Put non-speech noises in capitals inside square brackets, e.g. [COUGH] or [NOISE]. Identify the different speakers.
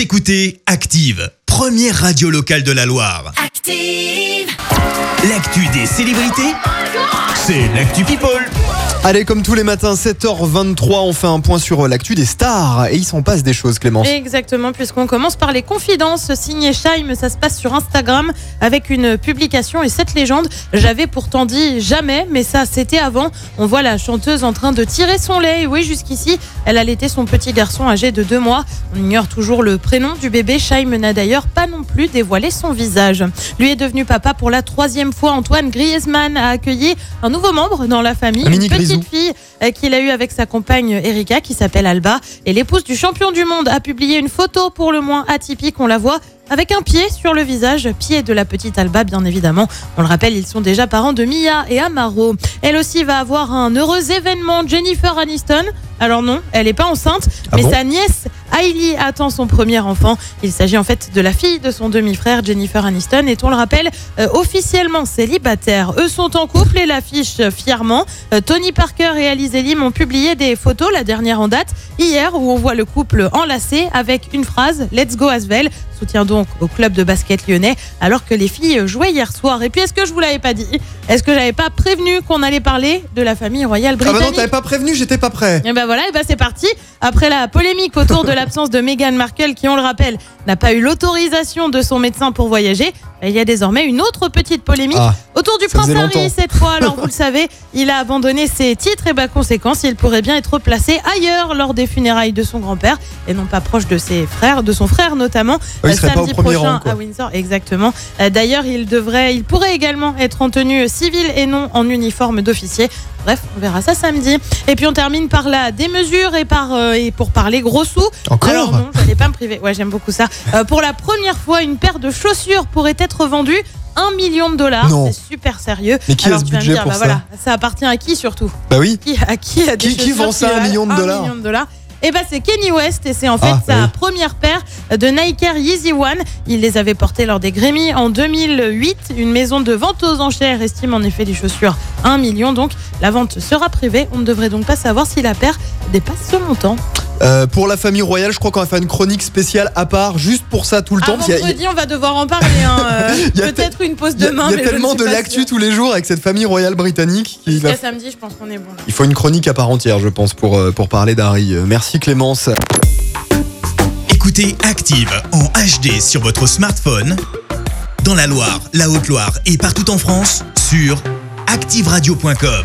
Speaker 1: Écoutez Active, première radio locale de la Loire.
Speaker 2: Active.
Speaker 1: L'actu des célébrités, c'est l'actu People.
Speaker 3: Allez, comme tous les matins, 7h23, on fait un point sur l'actu des stars. Et il s'en passe des choses, Clémence.
Speaker 4: Exactement, puisqu'on commence par les confidences signées Shaim. Ça se passe sur Instagram avec une publication et cette légende. J'avais pourtant dit jamais, mais ça, c'était avant. On voit la chanteuse en train de tirer son lait. Et oui, jusqu'ici, elle allaitait son petit garçon âgé de deux mois. On ignore toujours le prénom du bébé. Shaim n'a d'ailleurs pas non plus dévoilé son visage. Lui est devenu papa pour la troisième fois. Antoine Griezmann a accueilli un nouveau membre dans la famille.
Speaker 3: Un
Speaker 4: une petite
Speaker 3: grisou.
Speaker 4: fille euh, qu'il a eue avec sa compagne Erika qui s'appelle Alba. Et l'épouse du champion du monde a publié une photo pour le moins atypique. On la voit avec un pied sur le visage, pied de la petite Alba bien évidemment. On le rappelle, ils sont déjà parents de Mia et Amaro. Elle aussi va avoir un heureux événement, Jennifer Aniston. Alors non, elle n'est pas enceinte,
Speaker 3: Ah
Speaker 4: mais
Speaker 3: bon
Speaker 4: sa nièce Hailey attend son premier enfant. Il s'agit en fait de la fille de son demi-frère Jennifer Aniston et on le rappelle euh, officiellement célibataire. Eux sont en couple et l'affichent fièrement. Euh, Tony Parker et Alice Elim ont publié des photos, la dernière en date, hier où on voit le couple enlacé avec une phrase Let's go Asvel soutien donc au club de basket lyonnais alors que les filles jouaient hier soir. Et puis est-ce que je vous l'avais pas dit? Est-ce que j'avais pas prévenu qu'on allait parler de la famille royale
Speaker 3: Ah bah
Speaker 4: britannique?
Speaker 3: non, t'avais pas prévenu, j'étais pas prêt.
Speaker 4: et ben voilà, et ben c'est parti. Après la polémique autour de l'absence de Meghan Markle, qui on le rappelle, n'a pas eu l'autorisation de son médecin pour voyager, il y a désormais une autre petite polémique
Speaker 3: Ah,
Speaker 4: autour du prince Harry cette fois. Alors [LAUGHS] vous le savez, il a abandonné ses titres et par conséquence, il pourrait bien être placé ailleurs lors des funérailles de son grand-père et non pas proche de ses frères, de son frère notamment.
Speaker 3: Ah, il
Speaker 4: euh, samedi prochain
Speaker 3: rang,
Speaker 4: à Windsor, exactement. Euh, D'ailleurs, il devrait, il pourrait également être en tenue civile et non en uniforme d'officier. Bref, on verra ça samedi. Et puis on termine par la démesure et par euh, et pour parler gros sous.
Speaker 3: Encore
Speaker 4: Alors non, je n'allais pas me priver. Ouais, j'aime beaucoup ça. Euh, pour la première fois, une paire de chaussures pourrait être vendue. 1 million de dollars,
Speaker 3: Non.
Speaker 4: c'est super sérieux.
Speaker 3: Mais qui a ce
Speaker 4: tu vas me
Speaker 3: budget
Speaker 4: dire,
Speaker 3: pour
Speaker 4: bah
Speaker 3: ça
Speaker 4: voilà, ça appartient à qui surtout?
Speaker 3: Bah oui.
Speaker 4: qui, à qui a des
Speaker 3: Qui- qui vend ça à un
Speaker 4: valent
Speaker 3: million de dollars?
Speaker 4: million de dollars? Et ben c'est Kenny West et c'est en fait
Speaker 3: Ah,
Speaker 4: sa
Speaker 3: oui.
Speaker 4: première paire de Nike Air Yeezy One. Il les avait portées lors des Grammy en 2008. Une maison de vente aux enchères estime en effet les chaussures à 1 million. Donc la vente sera privée. On ne devrait donc pas savoir si la paire dépasse ce montant.
Speaker 3: Euh, pour la famille royale, je crois qu'on va faire une chronique spéciale à part, juste pour ça tout le temps.
Speaker 4: À
Speaker 3: parce qu'il y a-
Speaker 4: vendredi, on va devoir en parler. hein, euh, [LAUGHS]
Speaker 3: Il y a
Speaker 4: Peut-être une pause
Speaker 3: Il y a,
Speaker 4: demain.
Speaker 3: il y a
Speaker 4: mais
Speaker 3: tellement de l'actu tous les jours avec cette famille royale britannique. qu'il va-
Speaker 4: Jusqu'à samedi, je pense qu'on est bon. là.
Speaker 3: Il faut une chronique à part entière, je pense, pour, euh, pour parler d'Harry. Euh, Merci Clémence.
Speaker 1: Écoutez Active en HD sur votre smartphone, dans la Loire, la Haute-Loire et partout en France, sur activeradio.com.